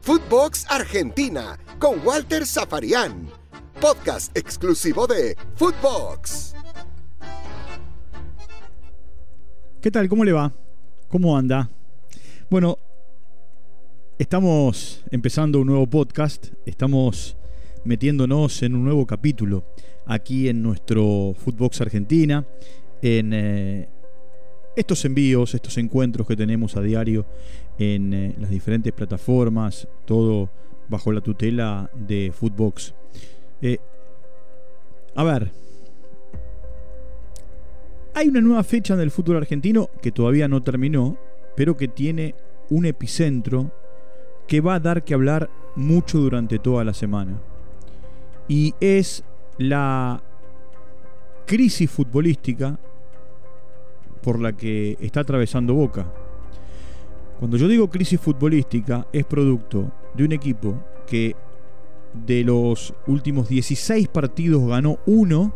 Footbox Argentina con Walter Zafarian. Podcast exclusivo de Footbox. ¿Qué tal? ¿Cómo le va? ¿Cómo anda? Bueno, estamos empezando un nuevo podcast, estamos metiéndonos en un nuevo capítulo aquí en nuestro Footbox Argentina, en eh, estos envíos, estos encuentros que tenemos a diario en eh, las diferentes plataformas, todo bajo la tutela de Footbox. Eh, a ver, hay una nueva fecha en el fútbol argentino que todavía no terminó, pero que tiene un epicentro que va a dar que hablar mucho durante toda la semana. Y es la crisis futbolística por la que está atravesando Boca. Cuando yo digo crisis futbolística es producto de un equipo que de los últimos 16 partidos ganó uno,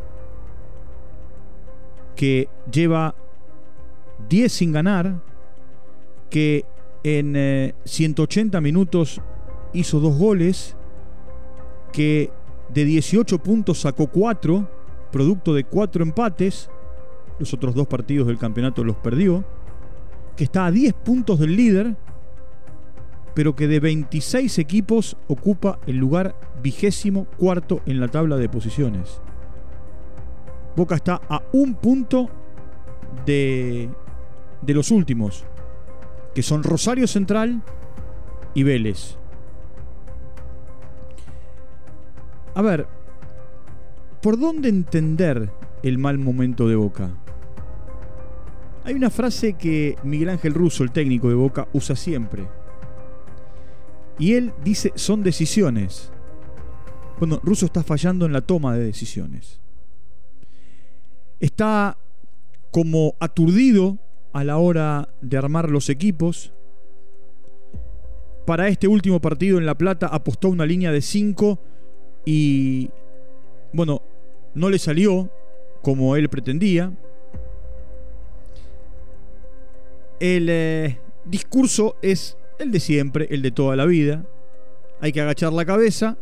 que lleva 10 sin ganar, que en 180 eh, minutos hizo dos goles, que de 18 puntos sacó 4, producto de 4 empates, los otros dos partidos del campeonato los perdió, que está a 10 puntos del líder, pero que de 26 equipos ocupa el lugar vigésimo cuarto en la tabla de posiciones. Boca está a un punto de, de los últimos, que son Rosario Central y Vélez. A ver, ¿por dónde entender el mal momento de Boca? Hay una frase que Miguel Ángel Russo, el técnico de Boca, usa siempre. Y él dice, son decisiones. Bueno, Russo está fallando en la toma de decisiones. Está como aturdido a la hora de armar los equipos. Para este último partido en La Plata apostó una línea de 5 y, bueno, no le salió como él pretendía. El eh, discurso es el de siempre, el de toda la vida. Hay que agachar la cabeza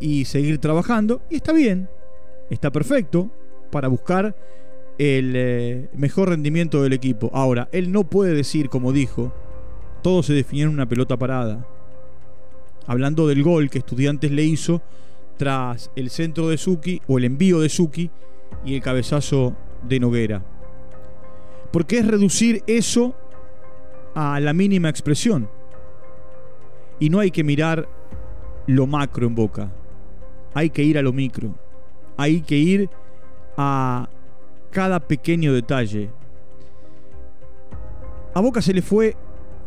y seguir trabajando. Y está bien, está perfecto para buscar el eh, mejor rendimiento del equipo. Ahora, él no puede decir, como dijo, todo se definió en una pelota parada. Hablando del gol que Estudiantes le hizo tras el centro de Suki o el envío de Suki y el cabezazo de Noguera. Porque es reducir eso a la mínima expresión. Y no hay que mirar lo macro en boca. Hay que ir a lo micro. Hay que ir a cada pequeño detalle. A Boca se le fue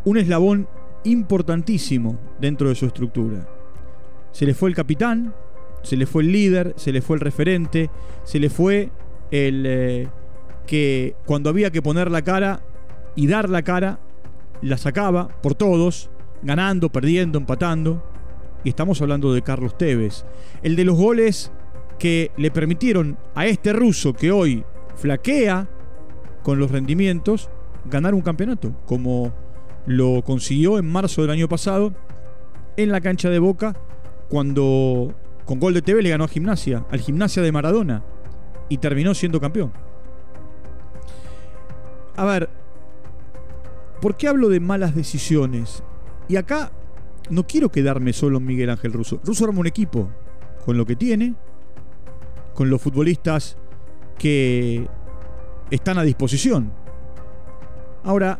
un eslabón importantísimo dentro de su estructura. Se le fue el capitán, se le fue el líder, se le fue el referente, se le fue el, eh, que cuando había que poner la cara y dar la cara, la sacaba por todos, ganando, perdiendo, empatando. Y estamos hablando de Carlos Tevez. El de los goles que le permitieron a este ruso que hoy flaquea con los rendimientos, ganar un campeonato, como lo consiguió en marzo del año pasado en la cancha de Boca, cuando con gol de TV le ganó a Gimnasia, al Gimnasia de Maradona, y terminó siendo campeón. A ver, ¿por qué hablo de malas decisiones? Y acá no quiero quedarme solo en Miguel Ángel Russo. Russo arma un equipo con lo que tiene, con los futbolistas que están a disposición. Ahora,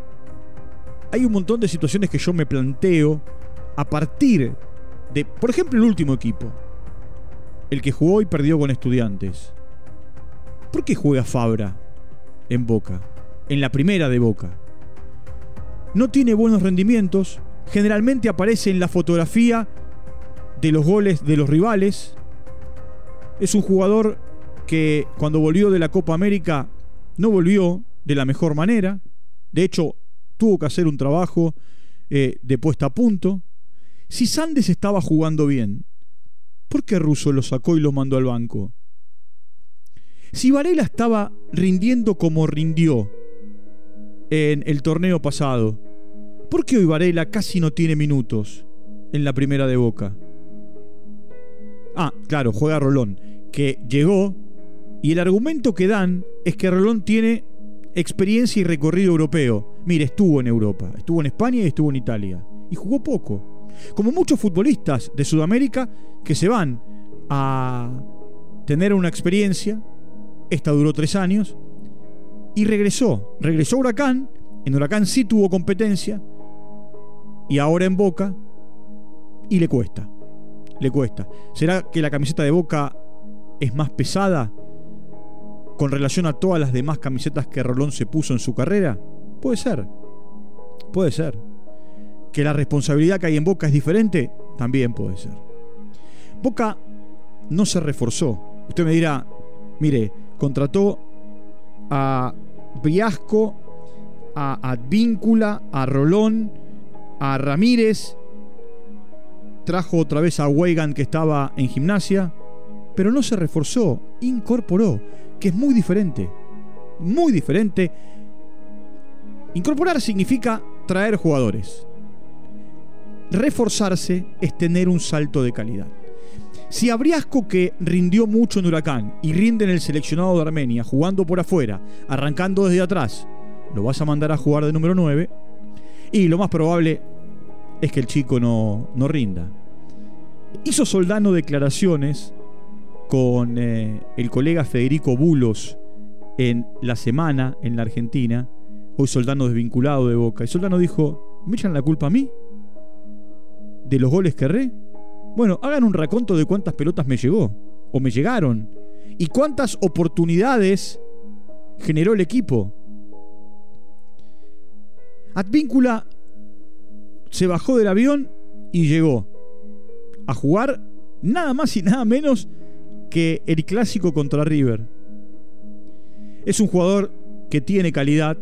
hay un montón de situaciones que yo me planteo a partir de, por ejemplo, el último equipo, el que jugó y perdió con estudiantes. ¿Por qué juega Fabra en Boca? En la primera de Boca. No tiene buenos rendimientos, generalmente aparece en la fotografía de los goles de los rivales. Es un jugador que cuando volvió de la Copa América no volvió de la mejor manera. De hecho, tuvo que hacer un trabajo eh, de puesta a punto. Si Sandes estaba jugando bien, ¿por qué Russo lo sacó y lo mandó al banco? Si Varela estaba rindiendo como rindió, en el torneo pasado. ¿Por qué hoy Varela casi no tiene minutos en la primera de Boca? Ah, claro, juega Rolón, que llegó y el argumento que dan es que Rolón tiene experiencia y recorrido europeo. Mire, estuvo en Europa, estuvo en España y estuvo en Italia. Y jugó poco. Como muchos futbolistas de Sudamérica que se van a tener una experiencia, esta duró tres años, y regresó. Regresó Huracán, en Huracán sí tuvo competencia, y ahora en Boca, y le cuesta. Le cuesta. ¿Será que la camiseta de Boca es más pesada con relación a todas las demás camisetas que Rolón se puso en su carrera? Puede ser. Puede ser. ¿Que la responsabilidad que hay en Boca es diferente? También puede ser. Boca no se reforzó. Usted me dirá, mire, contrató a Briasco, a Advíncula, a Rolón, a Ramírez, trajo otra vez a Weigand que estaba en gimnasia, pero no se reforzó, incorporó, que es muy diferente. Muy diferente. Incorporar significa traer jugadores. Reforzarse es tener un salto de calidad. Si Abriasco, que rindió mucho en Huracán y rinde en el seleccionado de Armenia, jugando por afuera, arrancando desde atrás, lo vas a mandar a jugar de número 9, y lo más probable es que el chico no, no rinda. Hizo Soldano declaraciones con eh, el colega Federico Bulos en la semana en la Argentina, hoy Soldano desvinculado de Boca, y Soldano dijo, ¿me echan la culpa a mí? ¿De los goles que erré? Bueno, hagan un raconto de cuántas pelotas me llegó o me llegaron y cuántas oportunidades generó el equipo. Advíncula se bajó del avión y llegó a jugar nada más y nada menos que el clásico contra River. Es un jugador que tiene calidad,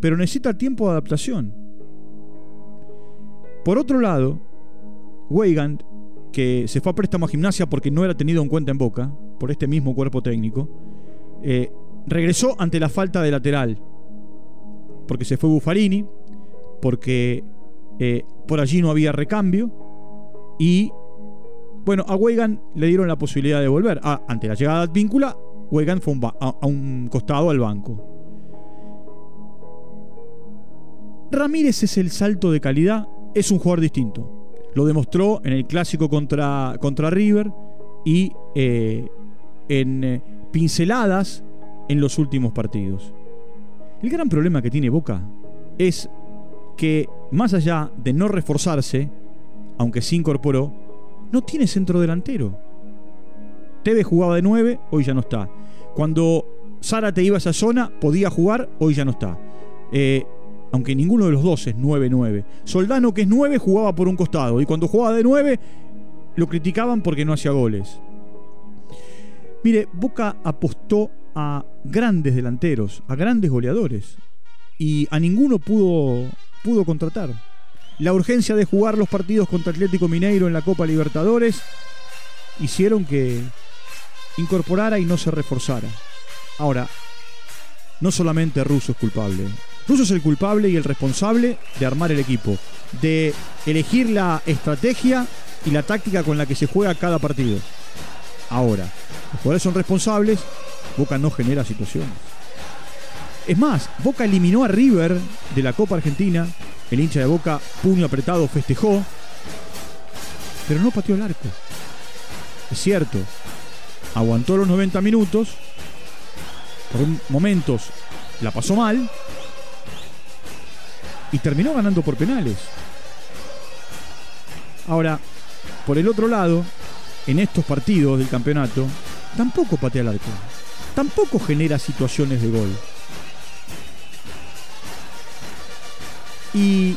pero necesita tiempo de adaptación. Por otro lado, Weigand que se fue a préstamo a gimnasia porque no era tenido en cuenta en Boca, por este mismo cuerpo técnico, eh, regresó ante la falta de lateral, porque se fue Buffarini, porque eh, por allí no había recambio, y bueno, a Weigand le dieron la posibilidad de volver. Ah, ante la llegada de Víncula, Weigand fue a un costado al banco. Ramírez es el salto de calidad, es un jugador distinto. Lo demostró en el clásico contra, contra River y eh, en eh, pinceladas en los últimos partidos. El gran problema que tiene Boca es que, más allá de no reforzarse, aunque se incorporó, no tiene centro delantero. Tevez jugaba de 9, hoy ya no está. Cuando te iba a esa zona, podía jugar, hoy ya no está. Eh, aunque ninguno de los dos es 9-9. Soldano, que es 9, jugaba por un costado, y cuando jugaba de 9, lo criticaban porque no hacía goles. Mire, Boca apostó a grandes delanteros, a grandes goleadores, y a ninguno pudo, pudo contratar. La urgencia de jugar los partidos contra Atlético Mineiro en la Copa Libertadores hicieron que incorporara y no se reforzara. Ahora, no solamente Russo es culpable. Russo es el culpable y el responsable de armar el equipo, de elegir la estrategia y la táctica con la que se juega cada partido. Ahora, los jugadores son responsables, Boca no genera situaciones. Es más, Boca eliminó a River de la Copa Argentina, el hincha de Boca, puño apretado, festejó, pero no pateó el arco. Es cierto, aguantó los 90 minutos, por momentos la pasó mal, y terminó ganando por penales. Ahora, por el otro lado, en estos partidos del campeonato, tampoco patea el arco, tampoco genera situaciones de gol. Y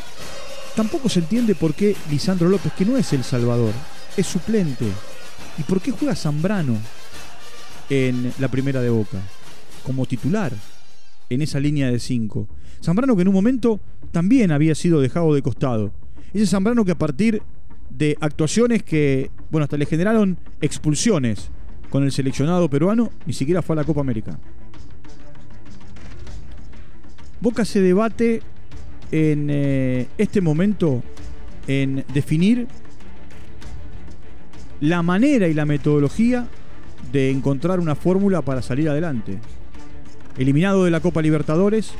tampoco se entiende por qué Lisandro López, que no es el Salvador, es suplente. ¿Y por qué juega Zambrano en la primera de Boca? Como titular en esa línea de 5. Zambrano que en un momento también había sido dejado de costado. Ese Zambrano que a partir de actuaciones que, bueno, hasta le generaron expulsiones con el seleccionado peruano, ni siquiera fue a la Copa América. Boca se debate en eh, este momento en definir la manera y la metodología de encontrar una fórmula para salir adelante. Eliminado de la Copa Libertadores,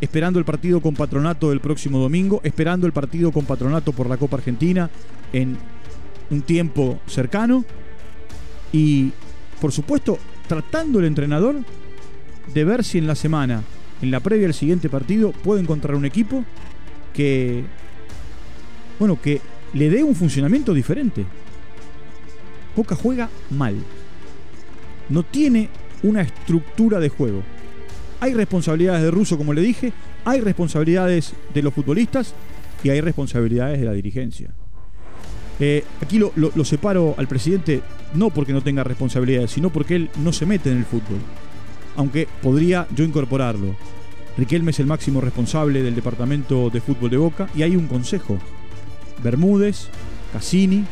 esperando el partido con Patronato del próximo domingo, esperando el partido con Patronato por la Copa Argentina en un tiempo cercano y, por supuesto, tratando el entrenador de ver si en la semana, en la previa del siguiente partido, puede encontrar un equipo que, bueno, que le dé un funcionamiento diferente. Boca juega mal. No tiene una estructura de juego. Hay responsabilidades de Russo, como le dije, hay responsabilidades de los futbolistas y hay responsabilidades de la dirigencia. Eh, aquí lo, lo, separo al presidente no porque no tenga responsabilidades, sino porque él no se mete en el fútbol. Aunque podría yo incorporarlo. Riquelme es el máximo responsable del departamento de fútbol de Boca y hay un consejo. Bermúdez, Cassini,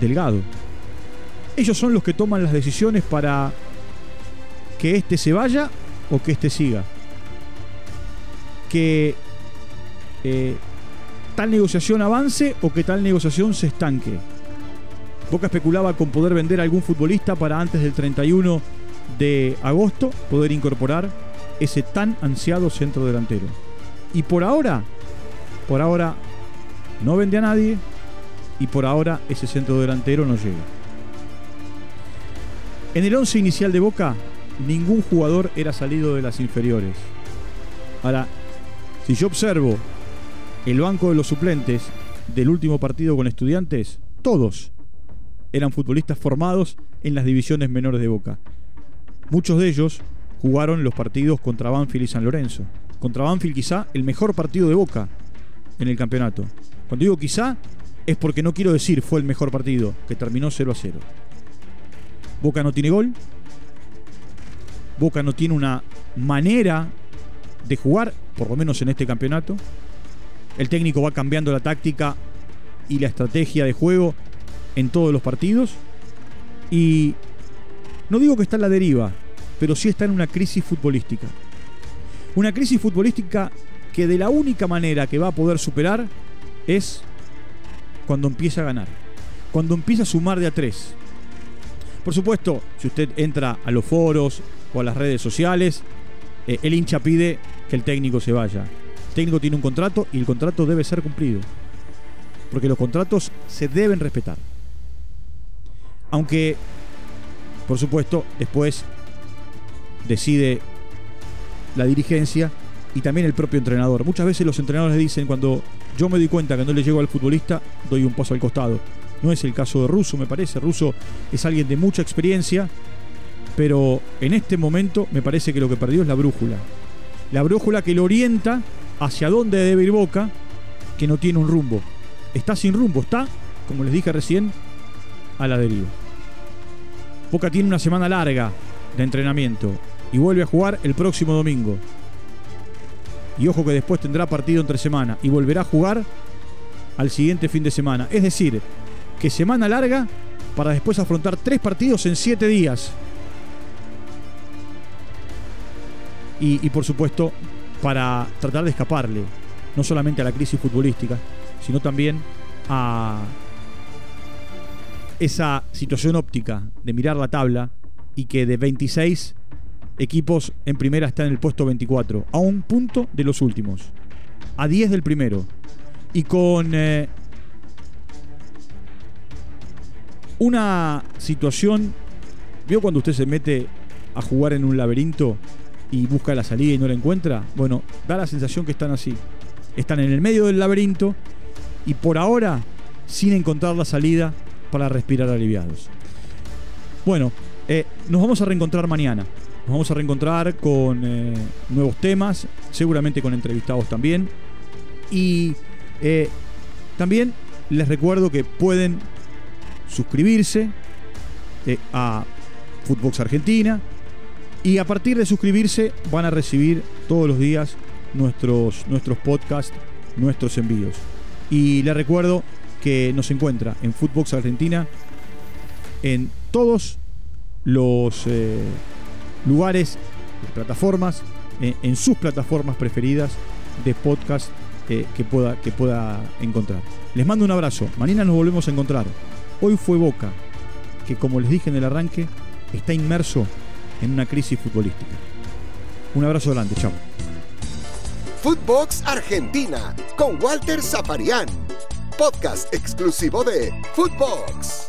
Delgado. Ellos son los que toman las decisiones para que éste se vaya o que éste siga. Que eh, tal negociación avance o que tal negociación se estanque. Boca especulaba con poder vender a algún futbolista para antes del 31 de agosto poder incorporar ese tan ansiado centro delantero. Y por ahora, por ahora no vende a nadie y por ahora ese centro delantero no llega. En el 11 inicial de Boca, ningún jugador era salido de las inferiores. Ahora, si yo observo el banco de los suplentes del último partido con estudiantes, todos eran futbolistas formados en las divisiones menores de Boca. Muchos de ellos jugaron los partidos contra Banfield y San Lorenzo. Contra Banfield quizá el mejor partido de Boca en el campeonato. Cuando digo quizá es porque no quiero decir fue el mejor partido, que terminó 0 a 0. Boca no tiene gol. Boca no tiene una manera de jugar, por lo menos en este campeonato. El técnico va cambiando la táctica y la estrategia de juego en todos los partidos. Y no digo que está en la deriva, pero sí está en una crisis futbolística. Una crisis futbolística que de la única manera que va a poder superar es cuando empieza a ganar. Cuando empieza a sumar de a tres. Por supuesto, si usted entra a los foros o a las redes sociales, eh, el hincha pide que el técnico se vaya. El técnico tiene un contrato y el contrato debe ser cumplido. Porque los contratos se deben respetar. Aunque, por supuesto, después decide la dirigencia y también el propio entrenador. Muchas veces los entrenadores dicen cuando yo me doy cuenta que no le llego al futbolista, doy un paso al costado. No es el caso de Russo, me parece. Russo es alguien de mucha experiencia, pero en este momento me parece que lo que perdió es la brújula. La brújula que lo orienta hacia dónde debe ir Boca, que no tiene un rumbo. Está sin rumbo, está, como les dije recién, a la deriva. Boca tiene una semana larga de entrenamiento y vuelve a jugar el próximo domingo. Y ojo que después tendrá partido entre semana y volverá a jugar al siguiente fin de semana. Es decir, que semana larga para después afrontar tres partidos en siete días. Y, por supuesto, para tratar de escaparle, no solamente a la crisis futbolística, sino también a esa situación óptica de mirar la tabla y que de 26 equipos en primera está en el puesto 24, a un punto de los últimos, a 10 del primero. Y con eh, una situación, ¿vio cuando usted se mete a jugar en un laberinto y busca la salida y no la encuentra? Bueno, da la sensación que están así. Están en el medio del laberinto y por ahora sin encontrar la salida para respirar aliviados. Bueno, eh, nos vamos a reencontrar mañana. Nos vamos a reencontrar con eh, nuevos temas, seguramente con entrevistados también. Y eh, también les recuerdo que pueden suscribirse a Footbox Argentina. Y a partir de suscribirse van a recibir todos los días nuestros, nuestros podcasts, nuestros envíos. Y les recuerdo que nos encuentra en Footbox Argentina en todos los eh, lugares, plataformas, en sus plataformas preferidas de podcast eh, que, pueda, que pueda encontrar. Les mando un abrazo. Mañana nos volvemos a encontrar. Hoy fue Boca, que como les dije en el arranque, está inmerso en una crisis futbolística. Un abrazo grande, chao. Footbox Argentina con Walter Zaparián, podcast exclusivo de Footbox.